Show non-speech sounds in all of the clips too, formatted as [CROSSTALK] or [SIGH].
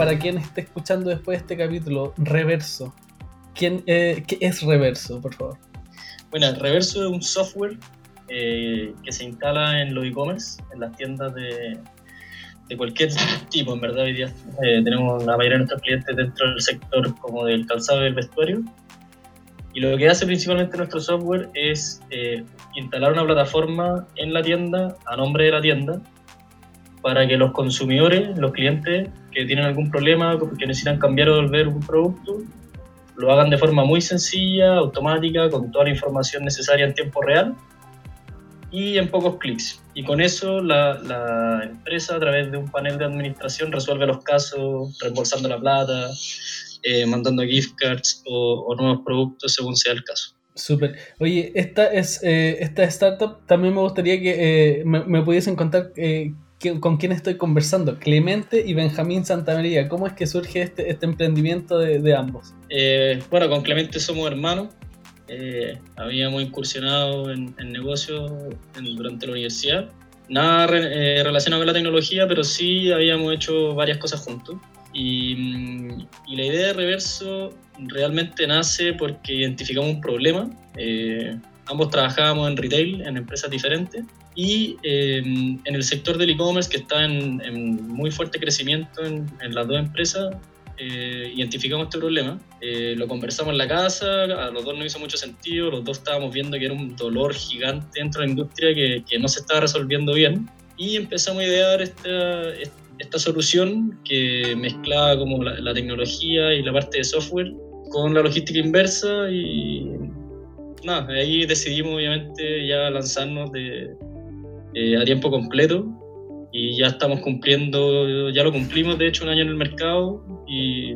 para quien esté escuchando después de este capítulo, Reverso. ¿Quién, eh, ¿Qué es Reverso, por favor? Bueno, Reverso es un software eh, que se instala en los e-commerce, en las tiendas de, de cualquier tipo, en verdad. Hoy día eh, tenemos la mayoría de nuestros clientes dentro del sector como del calzado y del vestuario. Y lo que hace principalmente nuestro software es eh, instalar una plataforma en la tienda, a nombre de la tienda, para que los consumidores, los clientes que tienen algún problema, que necesitan cambiar o devolver un producto, lo hagan de forma muy sencilla, automática, con toda la información necesaria en tiempo real y en pocos clics. Y con eso la, empresa a través de un panel de administración resuelve los casos, reembolsando la plata, eh, mandando gift cards o, nuevos productos según sea el caso. Súper. Oye, esta, es, eh, esta startup también me gustaría que eh, me, pudiesen contar con quién estoy conversando. Clemente y Benjamín Santamaría. ¿Cómo es que surge este, este emprendimiento de, de ambos? bueno, con Clemente somos hermanos. habíamos incursionado en, en negocios durante la universidad. Nada relacionado con la tecnología, pero sí habíamos hecho varias cosas juntos. Y, la idea de Reverso realmente nace porque identificamos un problema. Eh, ambos trabajábamos en retail, en empresas diferentes, y eh, en el sector del e-commerce, que está en, muy fuerte crecimiento en, las dos empresas, eh, identificamos este problema. lo conversamos en la casa, a los dos no hizo mucho sentido, los dos estábamos viendo que era un dolor gigante dentro de la industria que, que no se estaba resolviendo bien. Y empezamos a idear esta, esta solución que mezclaba como la, tecnología y la parte de software con la logística inversa y nada, ahí decidimos obviamente ya lanzarnos de, eh, a tiempo completo y ya estamos cumpliendo, ya lo cumplimos de hecho un año en el mercado y,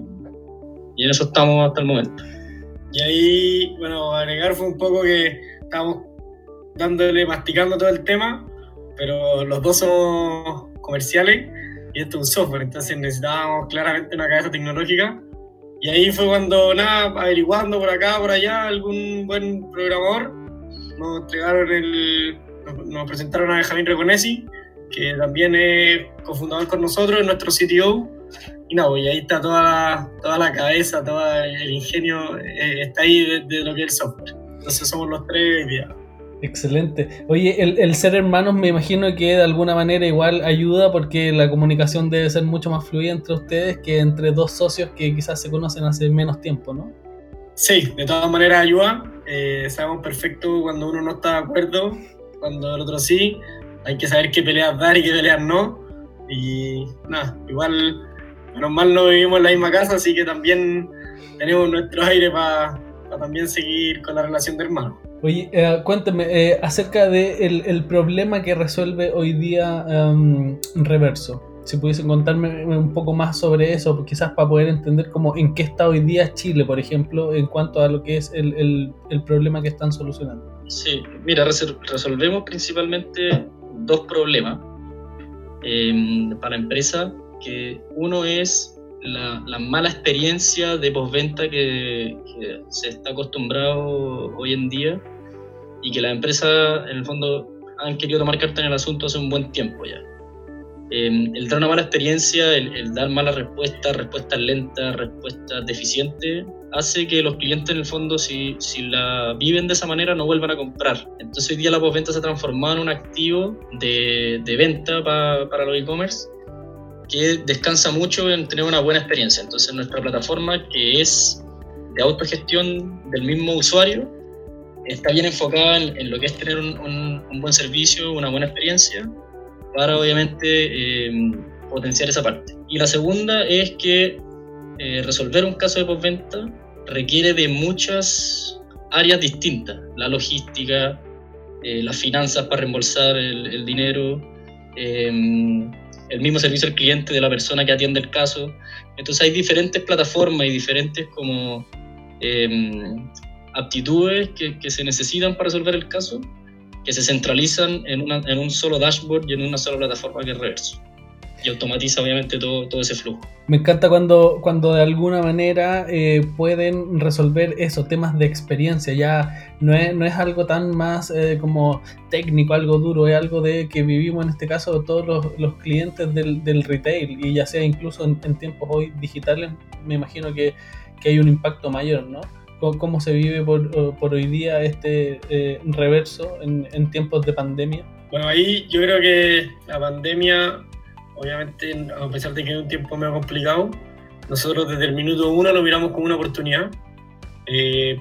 y en eso estamos hasta el momento. Y ahí, bueno, agregar fue un poco que estamos dándole, masticando todo el tema, pero los dos somos comerciales y esto es un software, entonces necesitábamos claramente una cabeza tecnológica. Y ahí fue cuando, nada, averiguando por acá, por allá, algún buen programador, nos entregaron el, nos presentaron a Benjamín Reconesi, que también es cofundador con nosotros, es nuestro CTO. Y nada, pues, y ahí está toda toda la cabeza, todo el ingenio, eh, está ahí de, lo que es el software. Entonces somos los tres hoy Excelente. Oye, el, ser hermanos me imagino que de alguna manera igual ayuda porque la comunicación debe ser mucho más fluida entre ustedes que entre dos socios que quizás se conocen hace menos tiempo, ¿no? Sí, de todas maneras ayuda. Eh, sabemos perfecto cuando uno no está de acuerdo, cuando el otro sí. Hay que saber qué peleas dar y qué peleas no. Y nada, igual, menos mal no vivimos en la misma casa, así que también tenemos nuestro aire para también seguir con la relación de hermanos. Oye, eh, cuéntame eh, acerca del de el problema que resuelve hoy día um, Reverso. Si pudiesen contarme un poco más sobre eso, quizás para poder entender cómo, en qué está hoy día Chile, por ejemplo, en cuanto a lo que es el, el, el problema que están solucionando. Sí, mira, resolvemos principalmente dos problemas eh, para empresa, que uno es la, la, mala experiencia de postventa que, que se está acostumbrado hoy en día y que las empresas en el fondo han querido tomar carta en el asunto hace un buen tiempo ya. Em, el dar una mala experiencia, el, dar malas respuestas, respuestas lentas, respuestas deficientes, hace que los clientes en el fondo, si, si la viven de esa manera, no vuelvan a comprar. Entonces hoy día la postventa se ha transformado en un activo de, de venta para los e-commerce que descansa mucho en tener una buena experiencia. Entonces nuestra plataforma, que es de autogestión del mismo usuario, está bien enfocada en, lo que es tener un, buen servicio, una buena experiencia, para obviamente eh, potenciar esa parte. Y la segunda es que eh, resolver un caso de postventa requiere de muchas áreas distintas, la logística, eh, las finanzas para reembolsar el, dinero, el mismo servicio al cliente de la persona que atiende el caso. Entonces hay diferentes plataformas y diferentes como aptitudes que, que, se necesitan para resolver el caso, que se centralizan en, una, en, un solo dashboard y en una sola plataforma que es Reverso. y automatiza obviamente todo, todo ese flujo. Me encanta cuando, cuando de alguna manera eh, pueden resolver esos temas de experiencia. Ya no es, no es algo tan más eh, como técnico, algo duro, es algo de que vivimos en este caso todos los, los clientes del, del, retail y ya sea incluso en, en, tiempos hoy digitales, me imagino que, que hay un impacto mayor, ¿no? ¿Cómo, se vive por, por, hoy día este eh, reverso en, en tiempos de pandemia? Bueno, ahí yo creo que la pandemia obviamente, a pesar de que es un tiempo medio complicado, nosotros desde el minuto uno lo miramos como una oportunidad. Eh,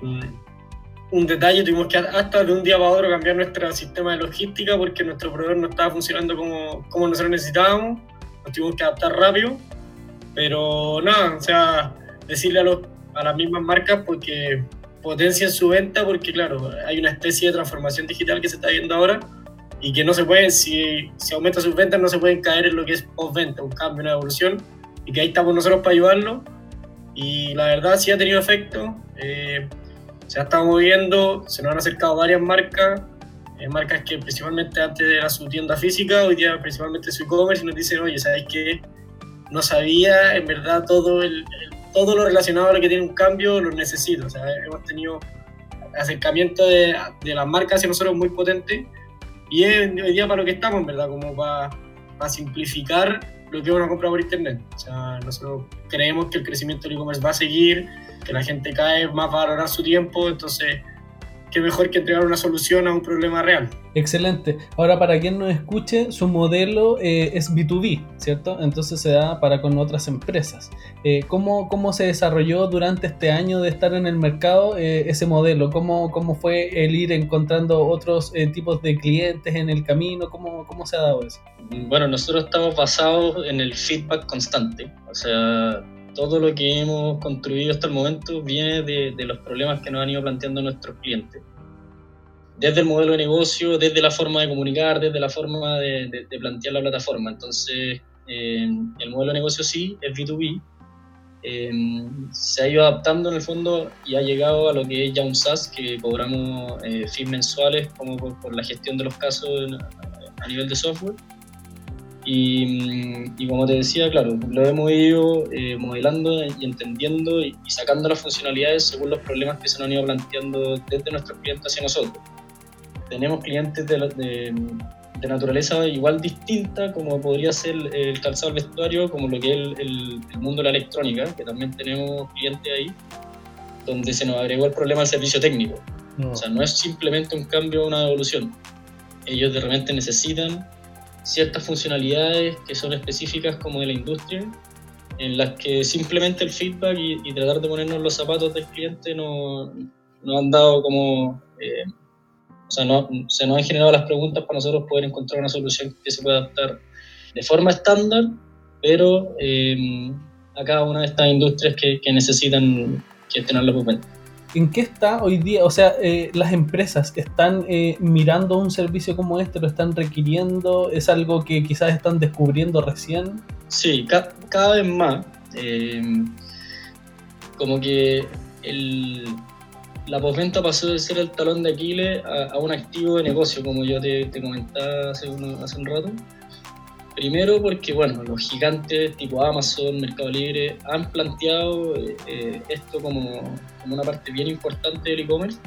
un detalle, tuvimos que hasta de un día para otro cambiar nuestro sistema de logística porque nuestro proveedor no estaba funcionando como, como nosotros necesitábamos, nos tuvimos que adaptar rápido, pero nada, o sea, decirle a, los, a las mismas marcas porque potencian su venta porque claro, hay una especie de transformación digital que se está viendo ahora y que no se puede, si, si aumenta sus ventas, no se pueden caer en lo que es post-venta, un cambio, una evolución, y que ahí estamos nosotros para ayudarlo. Y la verdad sí ha tenido efecto, eh, se ha estado moviendo, se nos han acercado varias marcas, eh, marcas que principalmente antes era su tienda física, hoy día principalmente su e-commerce, y nos dicen, oye, ¿sabes qué? No sabía, en verdad, todo, el, todo lo relacionado a lo que tiene un cambio lo necesito. O sea, hemos tenido acercamiento de, de las marcas hacia nosotros muy potente y es hoy día para lo que estamos, verdad, como para, para simplificar lo que es una compra por internet. O sea, nosotros creemos que el crecimiento del e-commerce va a seguir, que la gente cae más va a valorar su tiempo, entonces qué mejor que entregar una solución a un problema real. Excelente. Ahora, para quien nos escuche, su modelo eh, es B2B, ¿cierto? Entonces se da para con otras empresas. Eh, ¿cómo, ¿cómo, se desarrolló durante este año de estar en el mercado eh, ese modelo? ¿Cómo, ¿Cómo, fue el ir encontrando otros eh, tipos de clientes en el camino? ¿Cómo, ¿Cómo se ha dado eso? Bueno, nosotros estamos basados en el feedback constante. O sea, todo lo que hemos construido hasta el momento viene de, de, los problemas que nos han ido planteando nuestros clientes. Desde el modelo de negocio, desde la forma de comunicar, desde la forma de, de, de plantear la plataforma. Entonces, eh, el modelo de negocio sí es B2B. Eh, se ha ido adaptando en el fondo y ha llegado a lo que es ya un SaaS, que cobramos eh, fees mensuales como por, por, la gestión de los casos a nivel de software. Y, y, como te decía, claro, lo hemos ido eh, modelando y entendiendo y, y, sacando las funcionalidades según los problemas que se nos han ido planteando desde nuestros clientes hacia nosotros. Tenemos clientes de, de, de naturaleza igual distinta, como podría ser el, el calzado del vestuario, como lo que es el, el, el, mundo de la electrónica, que también tenemos clientes ahí, donde se nos agregó el problema del servicio técnico. No. O sea, no es simplemente un cambio o una evolución. Ellos de repente necesitan ciertas funcionalidades que son específicas como de la industria, en las que simplemente el feedback y, tratar de ponernos los zapatos del cliente nos no han dado como... Eh, o sea, no, se nos han generado las preguntas para nosotros poder encontrar una solución que se pueda adaptar de forma estándar, pero eh, a cada una de estas industrias que, que necesitan gestionar la venta. ¿En qué está hoy día? O sea, eh, las empresas están eh, mirando un servicio como este, lo están requiriendo, es algo que quizás están descubriendo recién. Sí, ca cada vez más. Eh, como que la postventa pasó de ser el talón de Aquiles a, un activo de negocio, como yo te, comentaba hace un rato. Primero porque, bueno, los gigantes tipo Amazon, Mercado Libre, han planteado eh, esto como, como, una parte bien importante del e-commerce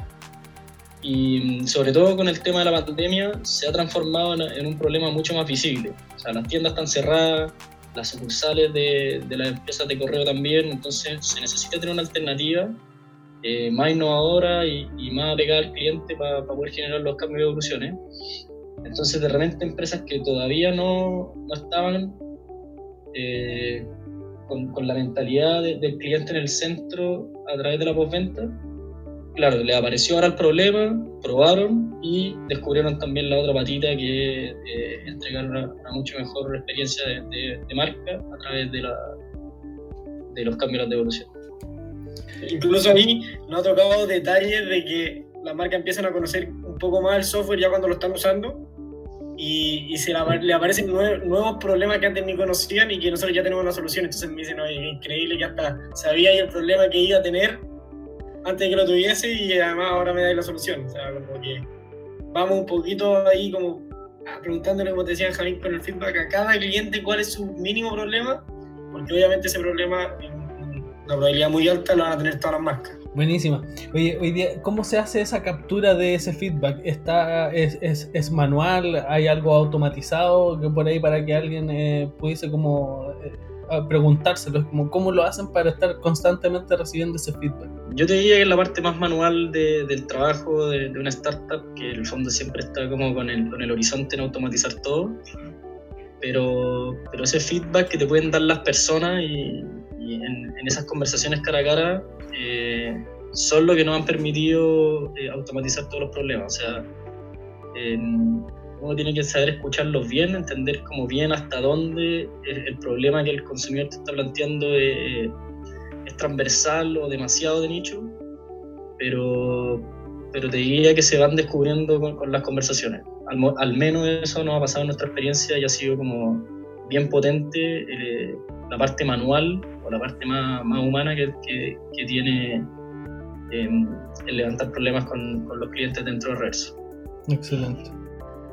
y mm, sobre todo con el tema de la pandemia se ha transformado en, en, un problema mucho más visible. O sea, las tiendas están cerradas, las sucursales de, de las empresas de correo también, entonces se necesita tener una alternativa eh, más innovadora y, y, más apegada al cliente para pa poder generar los cambios y evoluciones. Entonces, de repente, empresas que todavía no, no estaban eh, con, con, la mentalidad de, del cliente en el centro a través de la postventa, claro, le apareció ahora el problema, probaron y descubrieron también la otra patita que es eh, entregar una, una, mucho mejor experiencia de, de, de, marca a través de, la, de los cambios de evolución. Incluso a mí nos ha tocado detalles de que las marcas empiezan a conocer un poco más el software ya cuando lo están usando y, y se le, le aparecen nuevos, nuevos, problemas que antes ni conocían y que nosotros ya tenemos la solución. Entonces me dicen, oye, increíble que hasta sabía el problema que iba a tener antes de que lo tuviese y además ahora me da la solución. O sea, como que vamos un poquito ahí como preguntándole, como te decía Javín, con el feedback a cada cliente cuál es su mínimo problema, porque obviamente ese problema, en una probabilidad muy alta, lo van a tener todas las marcas. Buenísima. Oye, hoy día, ¿cómo se hace esa captura de ese feedback? ¿Está, es, es, manual? ¿Hay algo automatizado que por ahí para que alguien eh, pudiese como eh, ¿Cómo lo hacen para estar constantemente recibiendo ese feedback? Yo te diría que es la parte más manual de, del trabajo de, una startup, que el fondo siempre está como con el, con el horizonte en automatizar todo. Pero, pero ese feedback que te pueden dar las personas y, y en, esas conversaciones cara a cara eh, son lo que nos han permitido eh, automatizar todos los problemas. O sea, eh, uno tiene que saber escucharlos bien, entender como bien hasta dónde el, problema que el consumidor te está planteando es, es transversal o demasiado de nicho, pero, pero te diría que se van descubriendo con, con las conversaciones. Al, al, menos eso nos ha pasado en nuestra experiencia y ha sido como bien potente eh, la parte manual o la parte más, más humana que, que, tiene eh, el levantar problemas con, con, los clientes dentro de Reverso. Excelente.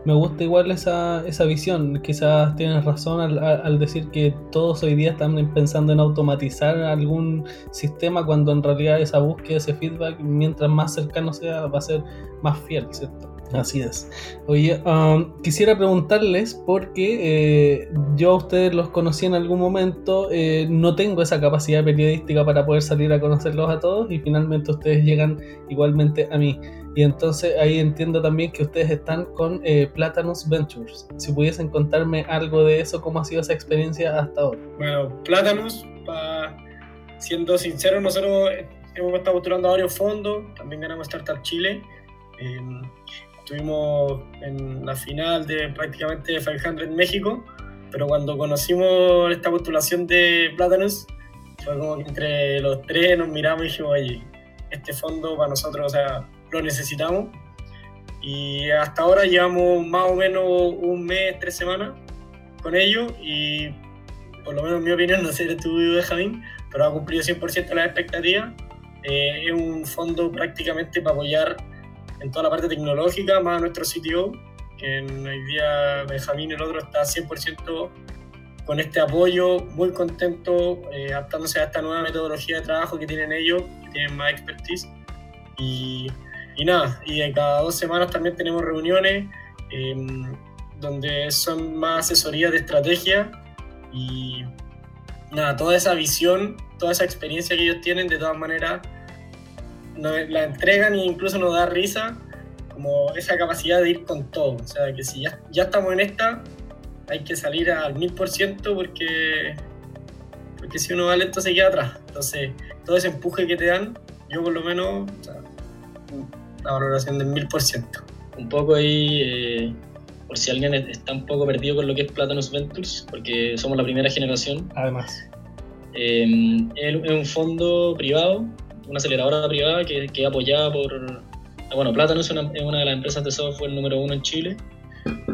Me gusta igual esa, esa visión. Quizás tienes razón al, al, decir que todos hoy día están pensando en automatizar algún sistema cuando en realidad esa búsqueda, ese feedback, mientras más cercano sea, va a ser más fiel, ¿cierto? Así es. Oye, um, quisiera preguntarles porque eh, yo a ustedes los conocí en algún momento, eh, no tengo esa capacidad periodística para poder salir a conocerlos a todos y finalmente ustedes llegan igualmente a mí. Y entonces ahí entiendo también que ustedes están con eh, Platanus Ventures. Si pudiesen contarme algo de eso, ¿cómo ha sido esa experiencia hasta ahora? Bueno, Platanus, siendo sincero, nosotros hemos estado postulando a varios fondos, también ganamos Startup Chile. Eh, estuvimos en la final de prácticamente 500 en México, pero cuando conocimos esta postulación de Platanus, fue como que entre los tres nos miramos y dijimos, oye, este fondo para nosotros, o sea, lo necesitamos. Y hasta ahora llevamos más o menos un mes, tres semanas con ellos y por lo menos en mi opinión, [LAUGHS] no sé el estudio de Javín, pero ha cumplido 100% las expectativas. Eh, es un fondo prácticamente para apoyar en toda la parte tecnológica, más nuestro sitio, que hoy día Benjamín el otro está 100% con este apoyo, muy contento, eh, adaptándose a esta nueva metodología de trabajo que tienen ellos, que tienen más expertise. Y, y nada, y cada dos semanas también tenemos reuniones eh, donde son más asesorías de estrategia y nada, toda esa visión, toda esa experiencia que ellos tienen, de todas maneras, la entregan e incluso nos da risa como esa capacidad de ir con todo. O sea, que si ya, ya estamos en esta, hay que salir al mil por ciento porque, porque si uno va lento se queda atrás. Entonces, todo ese empuje que te dan, yo por lo menos, o sea, la valoración del mil por ciento. Un poco ahí, eh, por si alguien está un poco perdido con lo que es Platanus Ventures, porque somos la primera generación. Además. Eh, es un fondo privado una aceleradora privada que, que apoyada por. Bueno, Plátano es una, es una, de las empresas de software número uno en Chile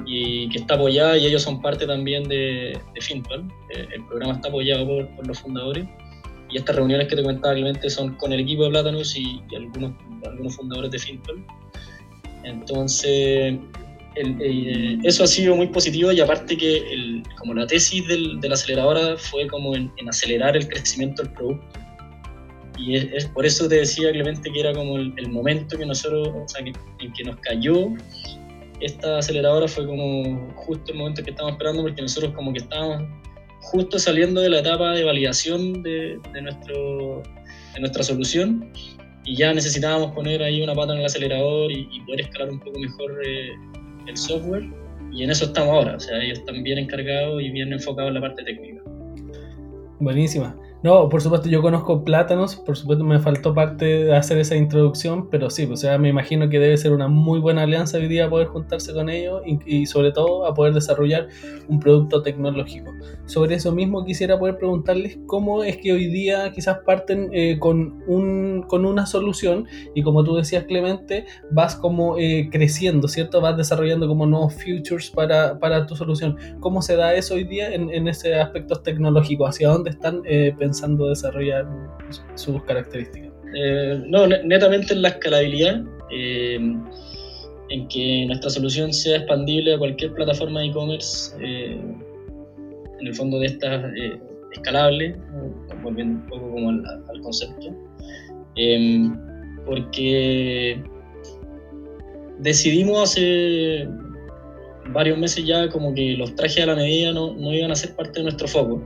y que está apoyada y ellos son parte también de, de. Eh, el programa está apoyado por, por, los fundadores y estas reuniones que te comentaba Clemente son con el equipo de Platanus y, y algunos, algunos fundadores de Finpal. Entonces, el, el, eso ha sido muy positivo y aparte que el, como la tesis del, de la aceleradora fue como en, en acelerar el crecimiento del producto y es, es, por eso te decía Clemente que era como el, el momento que nosotros, o sea, que, en que nos cayó esta aceleradora fue como justo el momento que estábamos esperando porque nosotros como que estábamos justo saliendo de la etapa de validación de, de, nuestro, de nuestra solución y ya necesitábamos poner ahí una pata en el acelerador y, y poder escalar un poco mejor eh, el software y en eso estamos ahora, o sea, ellos están bien encargados y bien enfocados en la parte técnica. Buenísima. No, por supuesto, yo conozco plátanos, por supuesto me faltó parte de hacer esa introducción, pero sí, o sea, me imagino que debe ser una muy buena alianza hoy día poder juntarse con ellos y, y sobre todo a poder desarrollar un producto tecnológico. Sobre eso mismo quisiera poder preguntarles cómo es que hoy día quizás parten eh, con, un, con una solución y como tú decías Clemente, vas como eh, creciendo, ¿cierto? Vas desarrollando como nuevos futures para, para tu solución. ¿Cómo se da eso hoy día en, en ese aspecto tecnológico? ¿Hacia dónde están eh, pensando desarrollar sus características? Eh, no, netamente en la escalabilidad. Eh, en que nuestra solución sea expandible a cualquier plataforma de e-commerce, eh, en el fondo de estas escalable, volviendo un poco como al, concepto, porque decidimos hace varios meses ya como que los trajes a la medida no, no iban a ser parte de nuestro foco.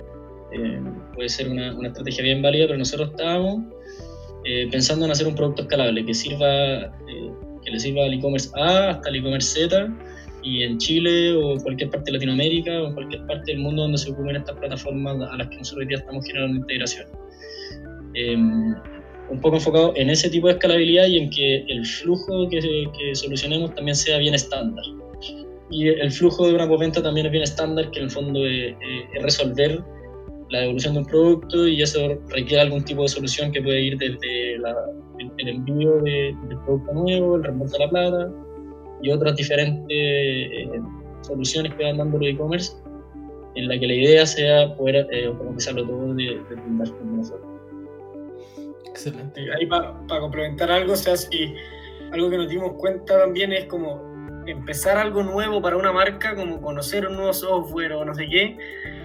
Em, puede ser una, una, estrategia bien válida, pero nosotros estábamos eh, pensando en hacer un producto escalable que sirva que le sirva al e-commerce A hasta el e-commerce Z y en Chile o en cualquier parte de Latinoamérica o en cualquier parte del mundo donde se ocupen estas plataformas a las que nosotros hoy día estamos generando integración. Em, un poco enfocado en ese tipo de escalabilidad y en que el flujo que, que solucionemos también sea bien estándar. Y el flujo de una postventa también es bien estándar, que en el fondo es, es resolver la devolución de un producto y eso requiere algún tipo de solución que puede ir desde el, envío de, del producto nuevo, el reembolso de la plata y otras diferentes eh, soluciones que van dando los e-commerce en la que la idea sea poder eh, automatizarlo todo de, de, de nosotros. Excelente. Ahí para complementar algo, o sea, si algo que nos dimos cuenta también es como empezar algo nuevo para una marca, como conocer un nuevo software o no sé qué,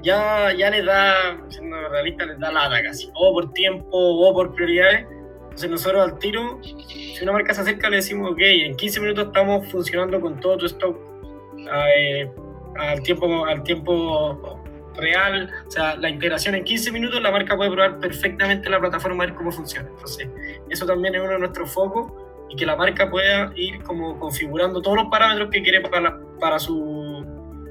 ya, ya les da, siendo realista, les da lata casi, o por tiempo o por prioridades. Entonces nosotros al tiro, si una marca se acerca, le decimos, ok, en 15 minutos estamos funcionando con todo tu stock eh, al, tiempo, al tiempo real, o sea, la integración en 15 minutos, la marca puede probar perfectamente la plataforma, ver cómo funciona. Entonces, eso también es uno de nuestros focos y que la marca pueda ir como configurando todos los parámetros que quiere para, para su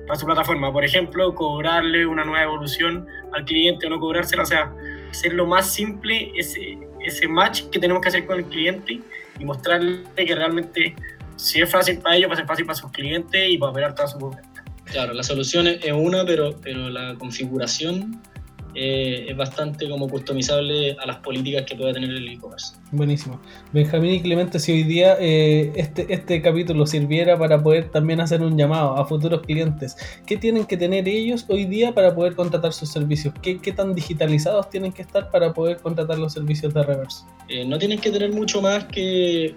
para su plataforma. Por ejemplo, cobrarle una nueva evolución al cliente o no cobrársela. O sea, hacer lo más simple ese, ese match que tenemos que hacer con el cliente y mostrarle que realmente si es fácil para ellos, va a ser fácil para sus clientes y para operar toda su Claro, la solución es una, pero, pero la configuración eh, es bastante como customizable a las políticas que pueda tener el e-commerce. Buenísimo. Benjamín y Clemente, si hoy día eh, este, este capítulo sirviera para poder también hacer un llamado a futuros clientes, ¿qué tienen que tener ellos hoy día para poder contratar sus servicios? ¿Qué, qué tan digitalizados tienen que estar para poder contratar los servicios de reverse? Eh, no tienen que tener mucho más que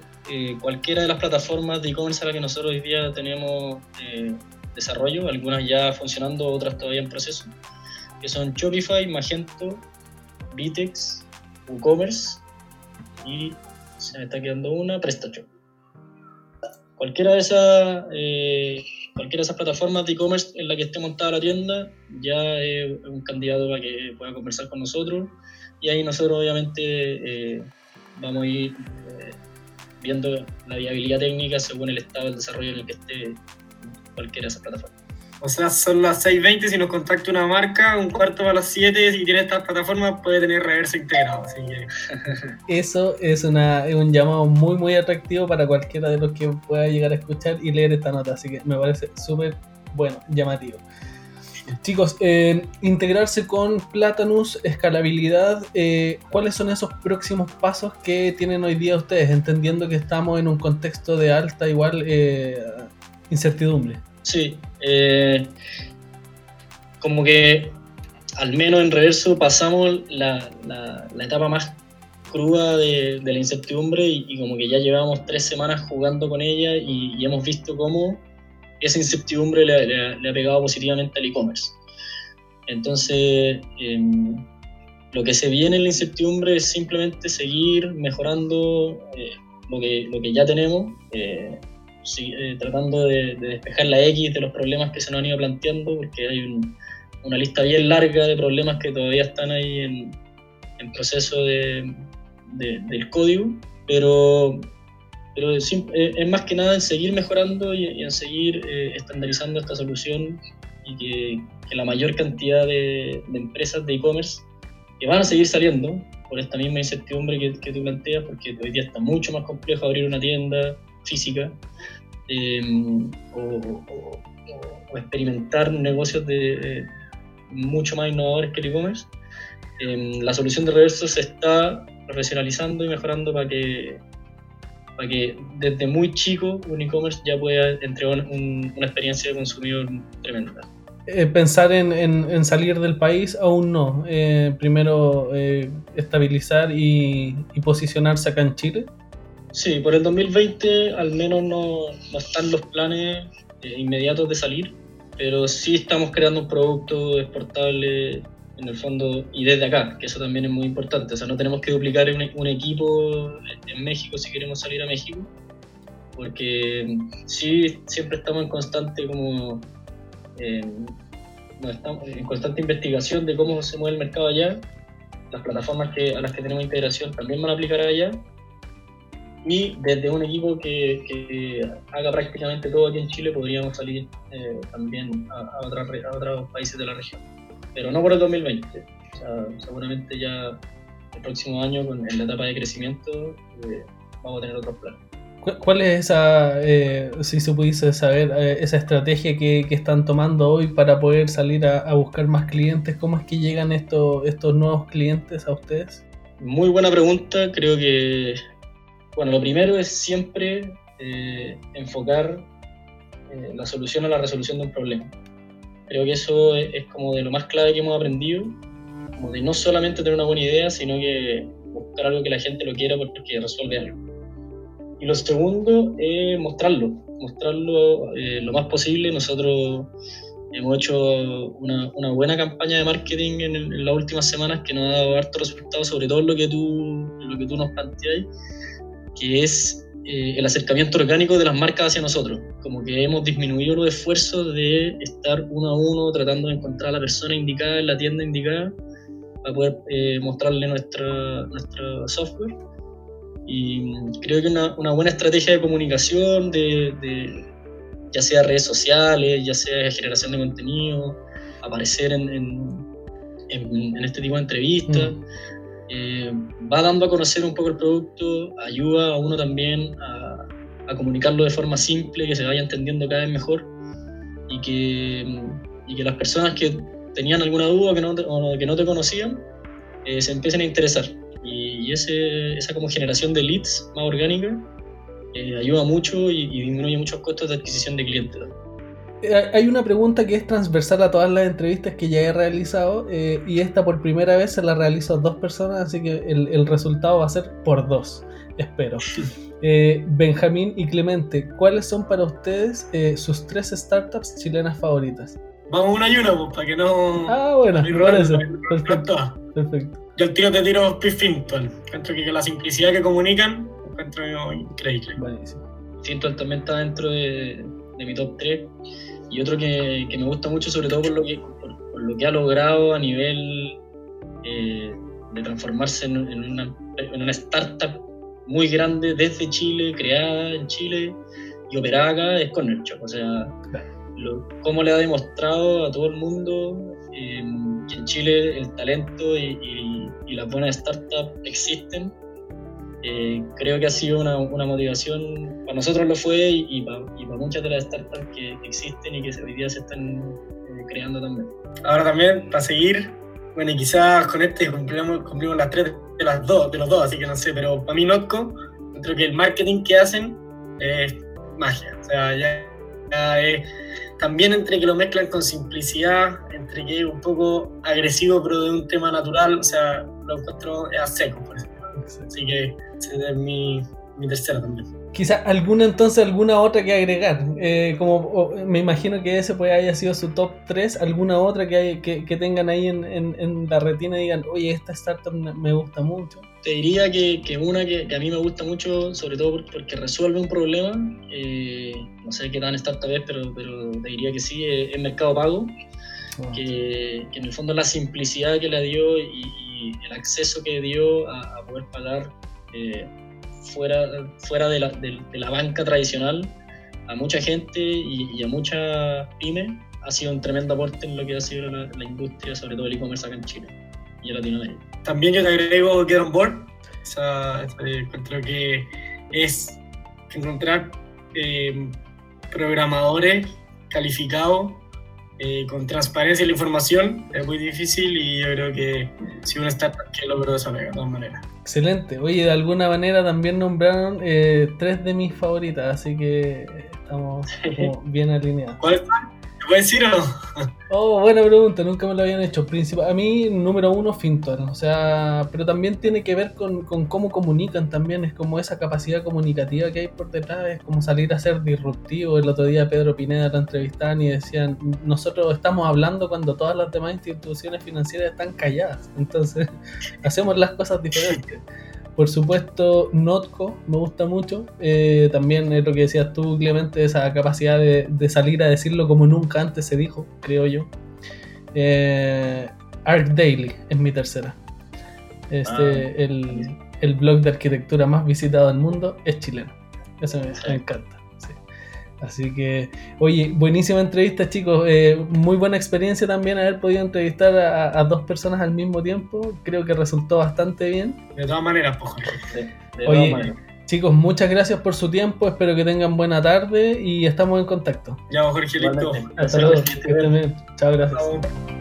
cualquiera de las plataformas de e-commerce a las que nosotros hoy día tenemos desarrollo, algunas ya funcionando, otras todavía en proceso que son Shopify, Magento, Vitex, WooCommerce y se me está quedando una, PrestaShop. Cualquiera de esas, eh, cualquiera de esas plataformas de e-commerce en la que esté montada la tienda ya es un candidato para que pueda conversar con nosotros y ahí nosotros obviamente eh, vamos a ir eh, viendo la viabilidad técnica según el estado del desarrollo en el que esté cualquiera de esas plataformas. O sea, son las 6.20 si nos contacta una marca, un cuarto a las 7 si tiene estas plataformas puede tener reverso integrado. [LAUGHS] Eso es, una, es un llamado muy muy atractivo para cualquiera de los que pueda llegar a escuchar y leer esta nota, así que me parece súper bueno, llamativo. Chicos, eh, integrarse con Platanus, escalabilidad, eh, ¿cuáles son esos próximos pasos que tienen hoy día ustedes? Entendiendo que estamos en un contexto de alta igual eh, incertidumbre. Sí, eh, como que al menos en reverso pasamos la, la, etapa más cruda de, la incertidumbre y, como que ya llevamos tres semanas jugando con ella y, hemos visto cómo esa incertidumbre le, le, ha pegado positivamente al e-commerce. Entonces, em, lo que se viene en la incertidumbre es simplemente seguir mejorando eh, lo, que, lo que ya tenemos. Eh, eh, tratando de, despejar la X de los problemas que se nos han ido planteando, porque hay una lista bien larga de problemas que todavía están ahí en, en proceso de, del código, pero, pero es, más que nada en seguir mejorando y, en seguir eh, estandarizando esta solución y que, que la mayor cantidad de, empresas de e-commerce que van a seguir saliendo por esta misma incertidumbre que, que tú planteas, porque hoy día está mucho más complejo abrir una tienda, física em, o, experimentar negocios de, mucho más innovadores que el e-commerce, em, la solución de reverso se está profesionalizando y mejorando para que, para que desde muy chico un e-commerce ya pueda entregar una experiencia de consumidor tremenda. Eh, pensar en, en, salir del país aún no. Eh, primero eh, estabilizar y, y, posicionarse acá en Chile. Sí, por el 2020 al menos no, no están los planes eh, inmediatos de salir, pero sí estamos creando un producto exportable en el fondo y desde acá, que eso también es muy importante. O sea, no tenemos que duplicar un, equipo en México si queremos salir a México, porque sí siempre estamos en constante como eh, estamos en constante investigación de cómo se mueve el mercado allá. Las plataformas que, a las que tenemos integración también van a aplicar allá. Y desde un equipo que, que haga prácticamente todo aquí en Chile podríamos salir eh, también a, a, otras, a otros países de la región. Pero no por el 2020. O sea, seguramente ya el próximo año, con, en la etapa de crecimiento, eh, vamos a tener otros planes. ¿Cuál es esa, eh, si se pudiese saber, esa estrategia que, que, están tomando hoy para poder salir a, a, buscar más clientes? ¿Cómo es que llegan estos, estos nuevos clientes a ustedes? Muy buena pregunta. Creo que, bueno, lo primero es siempre eh, enfocar eh, la solución a la resolución de un problema. Creo que eso es, es, como de lo más clave que hemos aprendido, como de no solamente tener una buena idea, sino que buscar algo que la gente lo quiera porque resuelve algo. Y lo segundo es mostrarlo, mostrarlo eh, lo más posible. Nosotros hemos hecho una, una buena campaña de marketing en, en, las últimas semanas que nos ha dado hartos resultados, sobre todo lo que tú, lo que tú nos planteas, que es eh, el acercamiento orgánico de las marcas hacia nosotros. Como que hemos disminuido los esfuerzos de estar uno a uno tratando de encontrar a la persona indicada en la tienda indicada para poder eh, mostrarle nuestra, nuestra software y creo que una, una buena estrategia de comunicación, de, de, ya sea redes sociales, ya sea generación de contenido, aparecer en, en, en, en este tipo de entrevistas, mm. Eh, va dando a conocer un poco el producto, ayuda a uno también a, comunicarlo de forma simple, que se vaya entendiendo cada vez mejor y que, las personas que tenían alguna duda que no te, o que no te conocían eh, se empiecen a interesar y, esa como generación de leads más orgánica eh, ayuda mucho y, y, disminuye muchos costos de adquisición de clientes. Eh, hay una pregunta que es transversal a todas las entrevistas que ya he realizado eh, y esta por primera vez se la realizo a dos personas, así que el, el resultado va a ser por dos, espero. [LAUGHS] Eh, Benjamín y Clemente, ¿cuáles son para ustedes eh, sus tres startups chilenas favoritas? Vamos una y una, pues, para que no... Ah, bueno, me parece. Perfecto. Perfecto. Yo el tiro te tiro Fintual. Encuentro que la simplicidad que comunican, encuentro increíble. Buenísimo. También está dentro de, de, mi top 3. Y otro que, que, me gusta mucho, sobre todo por lo que, por, lo que ha logrado a nivel eh, de transformarse en, una, en, una, startup muy grande desde Chile, creada en Chile y operada acá, es Corner Shop. O sea, lo, cómo le ha demostrado a todo el mundo eh, que en Chile el talento y, y las buenas startups existen. Eh, creo que ha sido una, una, motivación, para nosotros lo fue y, y para, para, muchas de las startups que existen y que hoy día se están eh, creando también. Ahora también, para seguir, bueno, y quizás con este cumplimos, cumplimos las tres de las dos, de los dos, así que no sé, pero para mí Notco, creo que el marketing que hacen es magia, o sea, ya, ya es también entre que lo mezclan con simplicidad, entre que es un poco agresivo pero de un tema natural, o sea, lo encuentro a seco, por Así que ese es mi, mi tercera también. Quizá alguna entonces, alguna otra que agregar. Eh, como oh, me imagino que ese pues haya sido su top 3, alguna otra que, hay, que, que, tengan ahí en, en, en, la retina y digan, oye, esta startup me gusta mucho. Te diría que, que una que, que, a mí me gusta mucho, sobre todo porque resuelve un problema, eh, no sé qué tan startup es, pero, pero te diría que sí, es, es Mercado Pago, oh. que, que, en el fondo la simplicidad que le dio y, y el acceso que dio a, a poder pagar. Eh, fuera, fuera de, la, de, de, la, banca tradicional a mucha gente y, y, a muchas pymes ha sido un tremendo aporte en lo que ha sido la, la industria, sobre todo el e-commerce acá en Chile y en Latinoamérica. También yo te agrego Get On Board, o sea, encuentro que es encontrar eh, programadores calificados eh, con transparencia en la información es muy difícil y yo creo que si una startup que logró esa de todas maneras. Excelente. Oye, de alguna manera también nombraron eh, tres de mis favoritas, así que estamos bien alineados. ¿Cuáles son? ¿Puedes ir o? Oh, buena pregunta, nunca me lo habían hecho. Principal, a mí, número uno, Finton. O sea, pero también tiene que ver con, con, cómo comunican también. Es como esa capacidad comunicativa que hay por detrás. Es como salir a ser disruptivo. El otro día Pedro Pineda lo entrevistaban y decían: Nosotros estamos hablando cuando todas las demás instituciones financieras están calladas. Entonces, [LAUGHS] hacemos las cosas diferentes. Por supuesto, Notco me gusta mucho. Eh, también es lo que decías tú, Clemente, esa capacidad de, de, salir a decirlo como nunca antes se dijo, creo yo. Eh, Arc Daily es mi tercera. Este, ah, el, el, blog de arquitectura más visitado del mundo es chileno. Eso me, me encanta. Así que, oye, buenísima entrevista, chicos. Eh, muy buena experiencia también haber podido entrevistar a, a, dos personas al mismo tiempo. Creo que resultó bastante bien. De todas maneras, pues. De oye, todas maneras. chicos, muchas gracias por su tiempo. Espero que tengan buena tarde y estamos en contacto. Ya, Jorge, listo. Hasta luego. Chao, gracias. Chao.